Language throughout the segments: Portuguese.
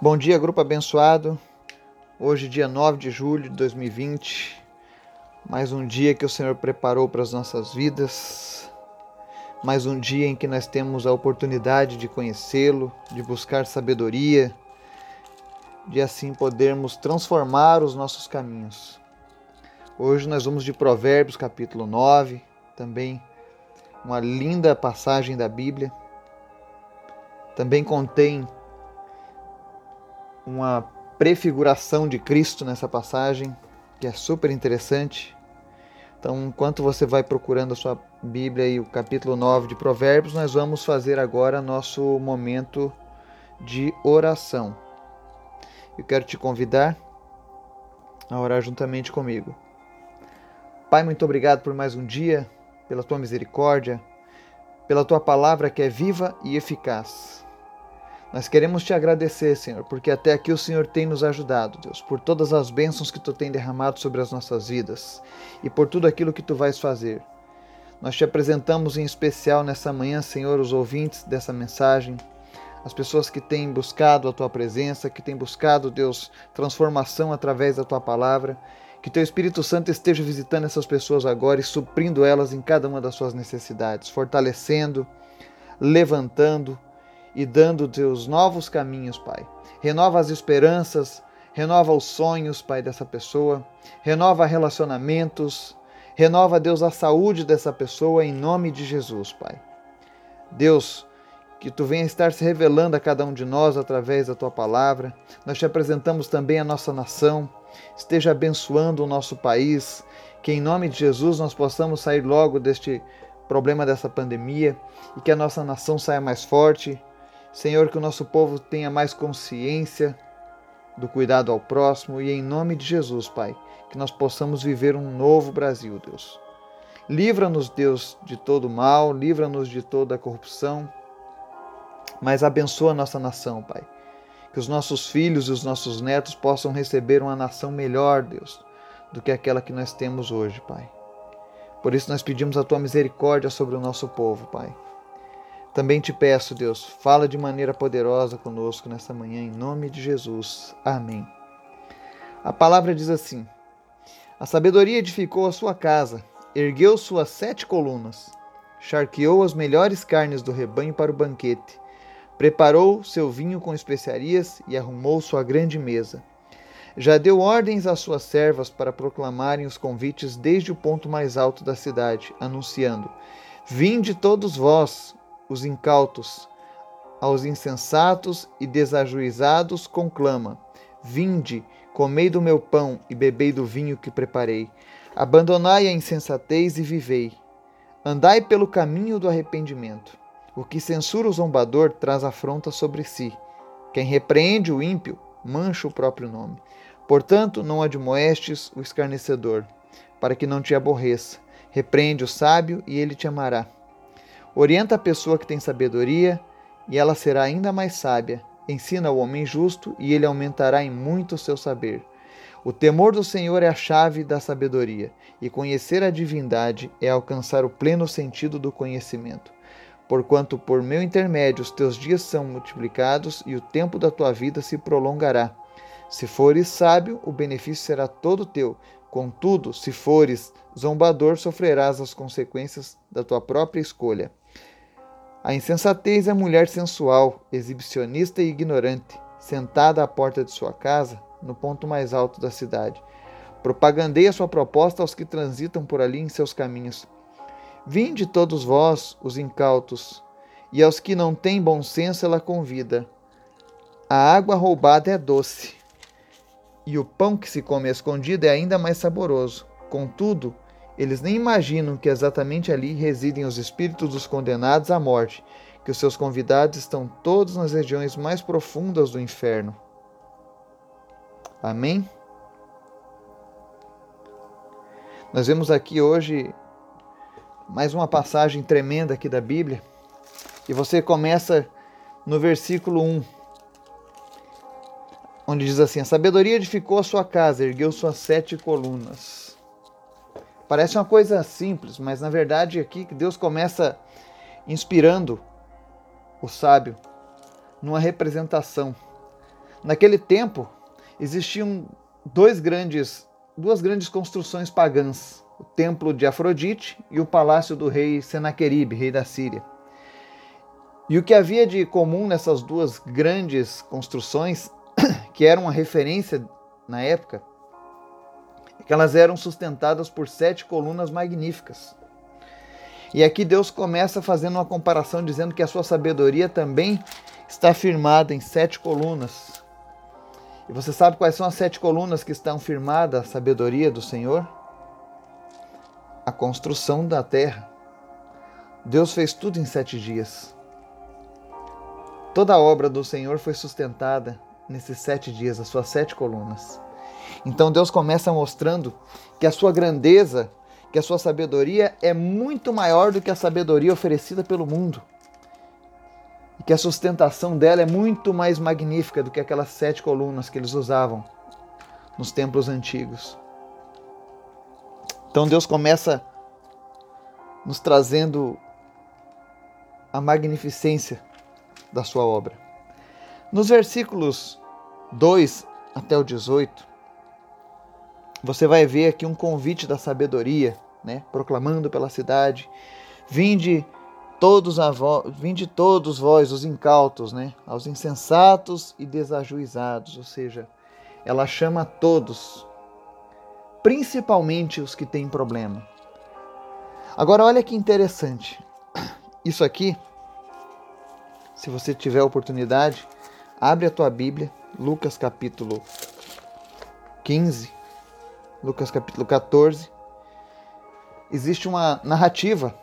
Bom dia, grupo abençoado. Hoje, dia 9 de julho de 2020. Mais um dia que o Senhor preparou para as nossas vidas. Mais um dia em que nós temos a oportunidade de conhecê-lo, de buscar sabedoria, de assim podermos transformar os nossos caminhos. Hoje nós vamos de Provérbios, capítulo 9, também uma linda passagem da Bíblia. Também contém uma prefiguração de Cristo nessa passagem, que é super interessante. Então, enquanto você vai procurando a sua Bíblia e o capítulo 9 de Provérbios, nós vamos fazer agora nosso momento de oração. Eu quero te convidar a orar juntamente comigo. Pai, muito obrigado por mais um dia, pela tua misericórdia, pela tua palavra que é viva e eficaz. Nós queremos te agradecer, Senhor, porque até aqui o Senhor tem nos ajudado, Deus, por todas as bênçãos que tu tem derramado sobre as nossas vidas e por tudo aquilo que tu vais fazer. Nós te apresentamos em especial nessa manhã, Senhor, os ouvintes dessa mensagem, as pessoas que têm buscado a tua presença, que têm buscado, Deus, transformação através da tua palavra. Que teu Espírito Santo esteja visitando essas pessoas agora e suprindo elas em cada uma das suas necessidades, fortalecendo, levantando, e dando Deus novos caminhos, Pai. Renova as esperanças, renova os sonhos, Pai, dessa pessoa, renova relacionamentos, renova, Deus, a saúde dessa pessoa em nome de Jesus, Pai. Deus, que tu venha estar se revelando a cada um de nós através da tua palavra. Nós te apresentamos também a nossa nação. Esteja abençoando o nosso país, que em nome de Jesus nós possamos sair logo deste problema dessa pandemia e que a nossa nação saia mais forte, Senhor, que o nosso povo tenha mais consciência do cuidado ao próximo e em nome de Jesus, Pai, que nós possamos viver um novo Brasil, Deus. Livra-nos, Deus, de todo mal, livra-nos de toda a corrupção, mas abençoa a nossa nação, Pai. Que os nossos filhos e os nossos netos possam receber uma nação melhor, Deus, do que aquela que nós temos hoje, Pai. Por isso nós pedimos a tua misericórdia sobre o nosso povo, Pai. Também te peço, Deus, fala de maneira poderosa conosco nessa manhã, em nome de Jesus. Amém. A palavra diz assim: A sabedoria edificou a sua casa, ergueu suas sete colunas, charqueou as melhores carnes do rebanho para o banquete, preparou seu vinho com especiarias e arrumou sua grande mesa. Já deu ordens às suas servas para proclamarem os convites desde o ponto mais alto da cidade, anunciando: Vinde todos vós, os incautos, aos insensatos e desajuizados conclama: Vinde, comei do meu pão e bebei do vinho que preparei. Abandonai a insensatez e vivei. Andai pelo caminho do arrependimento. O que censura o zombador traz afronta sobre si. Quem repreende o ímpio mancha o próprio nome. Portanto, não admoestes o escarnecedor, para que não te aborreça. Repreende o sábio e ele te amará. Orienta a pessoa que tem sabedoria, e ela será ainda mais sábia. Ensina o homem justo, e ele aumentará em muito o seu saber. O temor do Senhor é a chave da sabedoria, e conhecer a divindade é alcançar o pleno sentido do conhecimento. Porquanto por meu intermédio os teus dias são multiplicados e o tempo da tua vida se prolongará. Se fores sábio, o benefício será todo teu. Contudo, se fores zombador, sofrerás as consequências da tua própria escolha. A insensatez é mulher sensual, exibicionista e ignorante, sentada à porta de sua casa, no ponto mais alto da cidade. Propagandeia sua proposta aos que transitam por ali em seus caminhos. Vinde todos vós, os incautos, e aos que não têm bom senso ela convida. A água roubada é doce, e o pão que se come escondido é ainda mais saboroso. Contudo, eles nem imaginam que exatamente ali residem os espíritos dos condenados à morte, que os seus convidados estão todos nas regiões mais profundas do inferno. Amém? Nós vemos aqui hoje mais uma passagem tremenda aqui da Bíblia. E você começa no versículo 1, onde diz assim: A sabedoria edificou a sua casa, ergueu suas sete colunas. Parece uma coisa simples, mas na verdade aqui que Deus começa inspirando o sábio numa representação. Naquele tempo existiam dois grandes, duas grandes construções pagãs: o templo de Afrodite e o palácio do rei Senaqueribe, rei da Síria. E o que havia de comum nessas duas grandes construções, que eram uma referência na época, é que elas eram sustentadas por sete colunas magníficas. E aqui Deus começa fazendo uma comparação, dizendo que a sua sabedoria também está firmada em sete colunas. E você sabe quais são as sete colunas que estão firmadas a sabedoria do Senhor? A construção da terra. Deus fez tudo em sete dias. Toda a obra do Senhor foi sustentada nesses sete dias, as suas sete colunas. Então Deus começa mostrando que a sua grandeza, que a sua sabedoria é muito maior do que a sabedoria oferecida pelo mundo. E que a sustentação dela é muito mais magnífica do que aquelas sete colunas que eles usavam nos templos antigos. Então Deus começa nos trazendo a magnificência da sua obra. Nos versículos 2 até o 18, você vai ver aqui um convite da sabedoria, né, proclamando pela cidade: Vinde todos, a vo... Vinde todos vós, os incautos, né, aos insensatos e desajuizados, ou seja, ela chama todos, principalmente os que têm problema. Agora olha que interessante. Isso aqui se você tiver oportunidade, abre a tua Bíblia, Lucas capítulo 15, Lucas capítulo 14. Existe uma narrativa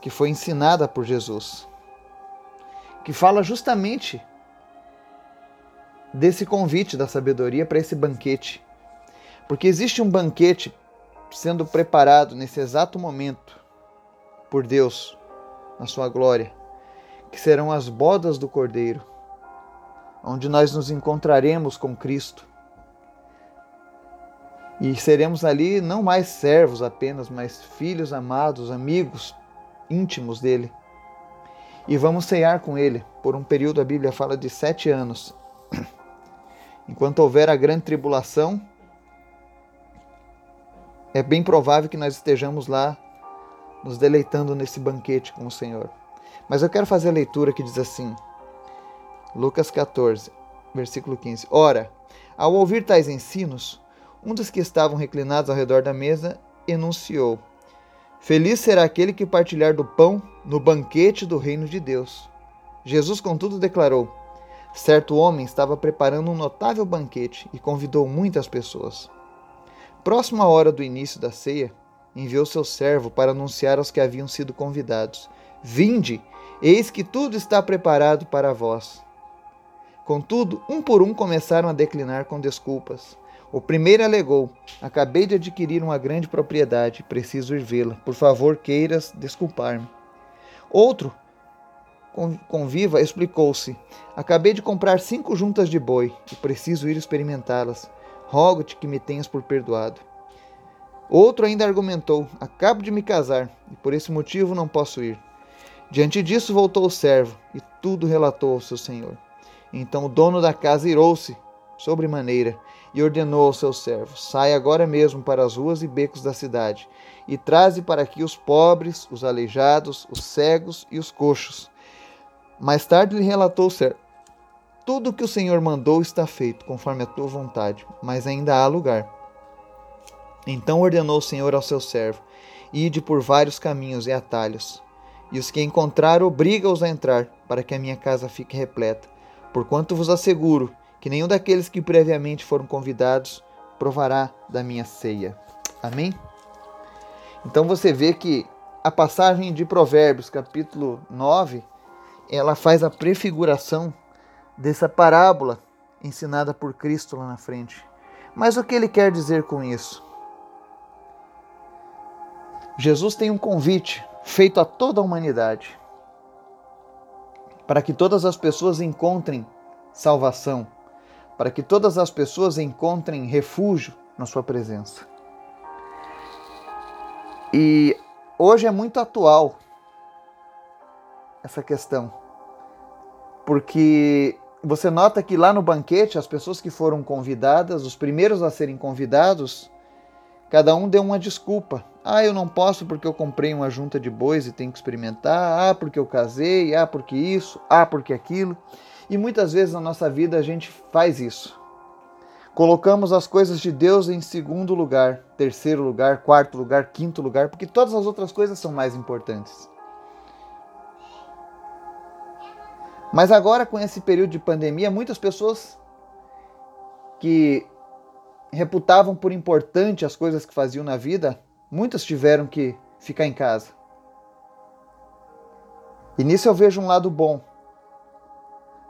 que foi ensinada por Jesus, que fala justamente desse convite da sabedoria para esse banquete. Porque existe um banquete sendo preparado nesse exato momento por Deus, na sua glória que serão as bodas do Cordeiro, onde nós nos encontraremos com Cristo. E seremos ali não mais servos apenas, mas filhos amados, amigos íntimos dele. E vamos ceiar com ele por um período, a Bíblia fala de sete anos. Enquanto houver a grande tribulação, é bem provável que nós estejamos lá nos deleitando nesse banquete com o Senhor. Mas eu quero fazer a leitura que diz assim, Lucas 14, versículo 15. Ora, ao ouvir tais ensinos, um dos que estavam reclinados ao redor da mesa enunciou: Feliz será aquele que partilhar do pão no banquete do reino de Deus. Jesus, contudo, declarou: Certo homem estava preparando um notável banquete e convidou muitas pessoas. Próximo à hora do início da ceia, enviou seu servo para anunciar aos que haviam sido convidados: Vinde Eis que tudo está preparado para vós. Contudo, um por um começaram a declinar com desculpas. O primeiro alegou: Acabei de adquirir uma grande propriedade, preciso ir vê-la. Por favor, queiras desculpar-me. Outro, conviva, explicou-se: Acabei de comprar cinco juntas de boi e preciso ir experimentá-las. Rogo-te que me tenhas por perdoado. Outro ainda argumentou: Acabo de me casar e por esse motivo não posso ir. Diante disso voltou o servo e tudo relatou ao seu senhor. Então o dono da casa irou-se sobremaneira e ordenou ao seu servo: Sai agora mesmo para as ruas e becos da cidade e traze para aqui os pobres, os aleijados, os cegos e os coxos. Mais tarde lhe relatou o servo: Tudo o que o Senhor mandou está feito, conforme a tua vontade, mas ainda há lugar. Então ordenou o Senhor ao seu servo: Ide por vários caminhos e atalhos e os que encontrar obriga-os a entrar, para que a minha casa fique repleta. Porquanto vos asseguro que nenhum daqueles que previamente foram convidados provará da minha ceia. Amém? Então você vê que a passagem de Provérbios, capítulo 9, ela faz a prefiguração dessa parábola ensinada por Cristo lá na frente. Mas o que ele quer dizer com isso? Jesus tem um convite feito a toda a humanidade, para que todas as pessoas encontrem salvação, para que todas as pessoas encontrem refúgio na Sua presença. E hoje é muito atual essa questão, porque você nota que lá no banquete, as pessoas que foram convidadas, os primeiros a serem convidados, cada um deu uma desculpa. Ah, eu não posso porque eu comprei uma junta de bois e tenho que experimentar. Ah, porque eu casei. Ah, porque isso. Ah, porque aquilo. E muitas vezes na nossa vida a gente faz isso. Colocamos as coisas de Deus em segundo lugar, terceiro lugar, quarto lugar, quinto lugar, porque todas as outras coisas são mais importantes. Mas agora, com esse período de pandemia, muitas pessoas que reputavam por importante as coisas que faziam na vida, muitas tiveram que ficar em casa. E nisso eu vejo um lado bom.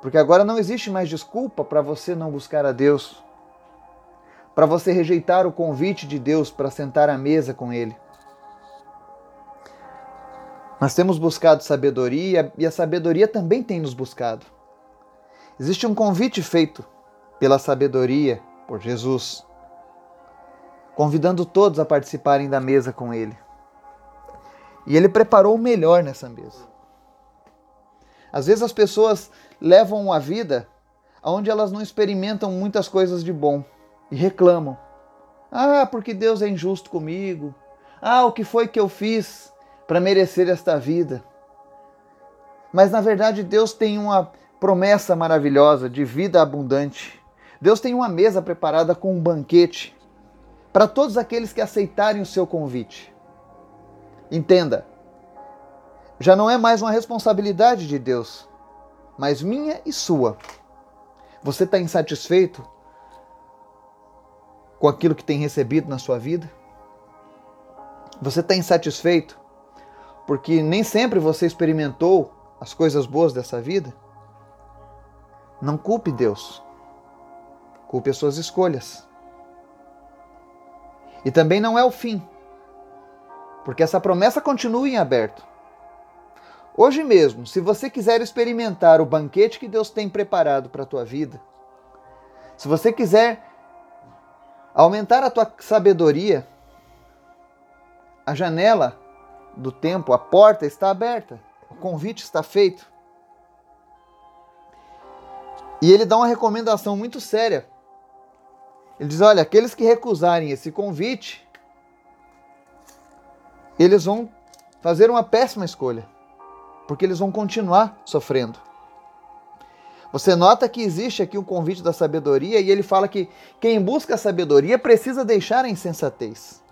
Porque agora não existe mais desculpa para você não buscar a Deus, para você rejeitar o convite de Deus para sentar à mesa com Ele. Nós temos buscado sabedoria e a sabedoria também tem nos buscado. Existe um convite feito pela sabedoria, por Jesus, convidando todos a participarem da mesa com Ele. E Ele preparou o melhor nessa mesa. Às vezes as pessoas levam a vida onde elas não experimentam muitas coisas de bom e reclamam. Ah, porque Deus é injusto comigo. Ah, o que foi que eu fiz? para merecer esta vida. Mas na verdade Deus tem uma promessa maravilhosa de vida abundante. Deus tem uma mesa preparada com um banquete para todos aqueles que aceitarem o seu convite. Entenda, já não é mais uma responsabilidade de Deus, mas minha e sua. Você está insatisfeito com aquilo que tem recebido na sua vida? Você está insatisfeito porque nem sempre você experimentou as coisas boas dessa vida. Não culpe Deus. Culpe as suas escolhas. E também não é o fim, porque essa promessa continua em aberto. Hoje mesmo, se você quiser experimentar o banquete que Deus tem preparado para a tua vida, se você quiser aumentar a tua sabedoria, a janela do tempo, a porta está aberta, o convite está feito. E ele dá uma recomendação muito séria. Ele diz: olha, aqueles que recusarem esse convite, eles vão fazer uma péssima escolha, porque eles vão continuar sofrendo. Você nota que existe aqui um convite da sabedoria e ele fala que quem busca a sabedoria precisa deixar a insensatez.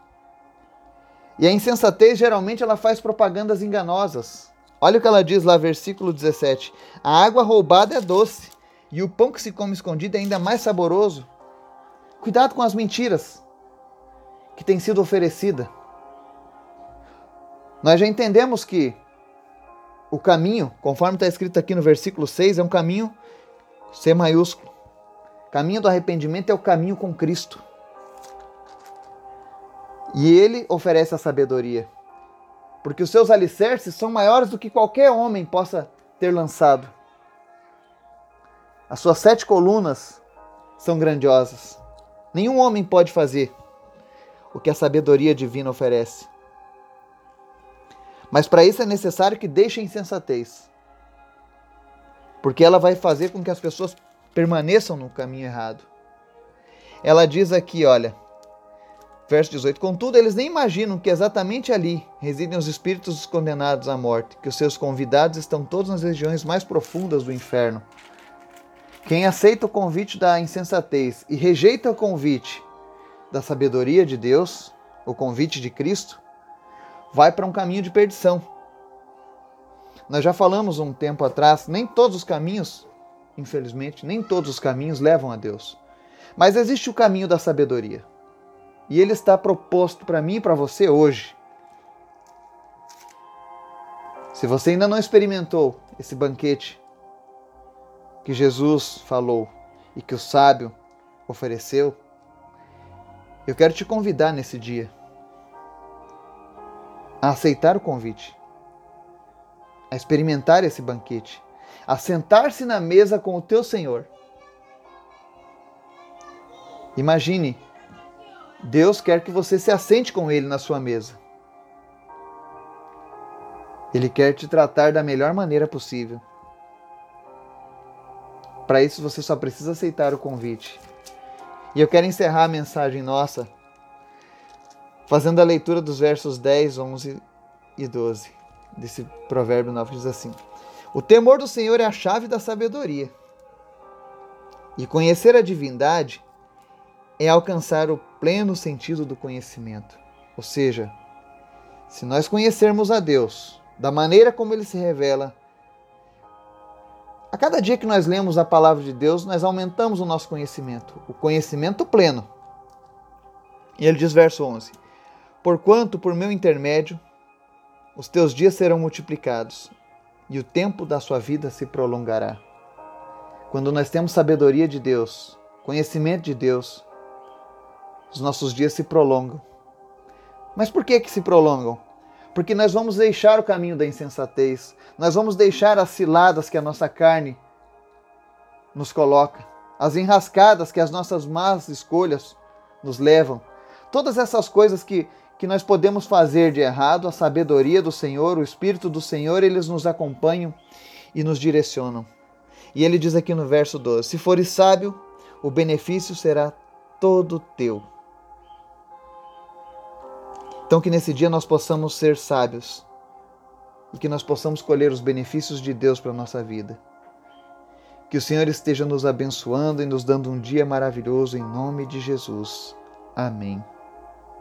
E a insensatez geralmente ela faz propagandas enganosas. Olha o que ela diz lá, versículo 17: A água roubada é doce, e o pão que se come escondido é ainda mais saboroso. Cuidado com as mentiras que têm sido oferecida. Nós já entendemos que o caminho, conforme está escrito aqui no versículo 6, é um caminho C maiúsculo. Caminho do arrependimento é o caminho com Cristo. E ele oferece a sabedoria. Porque os seus alicerces são maiores do que qualquer homem possa ter lançado. As suas sete colunas são grandiosas. Nenhum homem pode fazer o que a sabedoria divina oferece. Mas para isso é necessário que deixe a insensatez. Porque ela vai fazer com que as pessoas permaneçam no caminho errado. Ela diz aqui, olha, Verso 18: Contudo, eles nem imaginam que exatamente ali residem os espíritos condenados à morte, que os seus convidados estão todos nas regiões mais profundas do inferno. Quem aceita o convite da insensatez e rejeita o convite da sabedoria de Deus, o convite de Cristo, vai para um caminho de perdição. Nós já falamos um tempo atrás, nem todos os caminhos, infelizmente, nem todos os caminhos levam a Deus. Mas existe o caminho da sabedoria. E ele está proposto para mim e para você hoje. Se você ainda não experimentou esse banquete que Jesus falou e que o sábio ofereceu, eu quero te convidar nesse dia a aceitar o convite, a experimentar esse banquete, a sentar-se na mesa com o teu Senhor. Imagine Deus quer que você se assente com Ele na sua mesa. Ele quer te tratar da melhor maneira possível. Para isso você só precisa aceitar o convite. E eu quero encerrar a mensagem nossa fazendo a leitura dos versos 10, 11 e 12 desse provérbio 9 diz assim: O temor do Senhor é a chave da sabedoria. E conhecer a divindade é alcançar o pleno sentido do conhecimento. Ou seja, se nós conhecermos a Deus da maneira como ele se revela, a cada dia que nós lemos a palavra de Deus, nós aumentamos o nosso conhecimento, o conhecimento pleno. E ele diz, verso 11: Porquanto, por meu intermédio, os teus dias serão multiplicados e o tempo da sua vida se prolongará. Quando nós temos sabedoria de Deus, conhecimento de Deus, os nossos dias se prolongam. Mas por que que se prolongam? Porque nós vamos deixar o caminho da insensatez, nós vamos deixar as ciladas que a nossa carne nos coloca, as enrascadas que as nossas más escolhas nos levam. Todas essas coisas que que nós podemos fazer de errado, a sabedoria do Senhor, o Espírito do Senhor, eles nos acompanham e nos direcionam. E ele diz aqui no verso 12: Se fores sábio, o benefício será todo teu. Então, que nesse dia nós possamos ser sábios e que nós possamos colher os benefícios de Deus para a nossa vida. Que o Senhor esteja nos abençoando e nos dando um dia maravilhoso em nome de Jesus. Amém.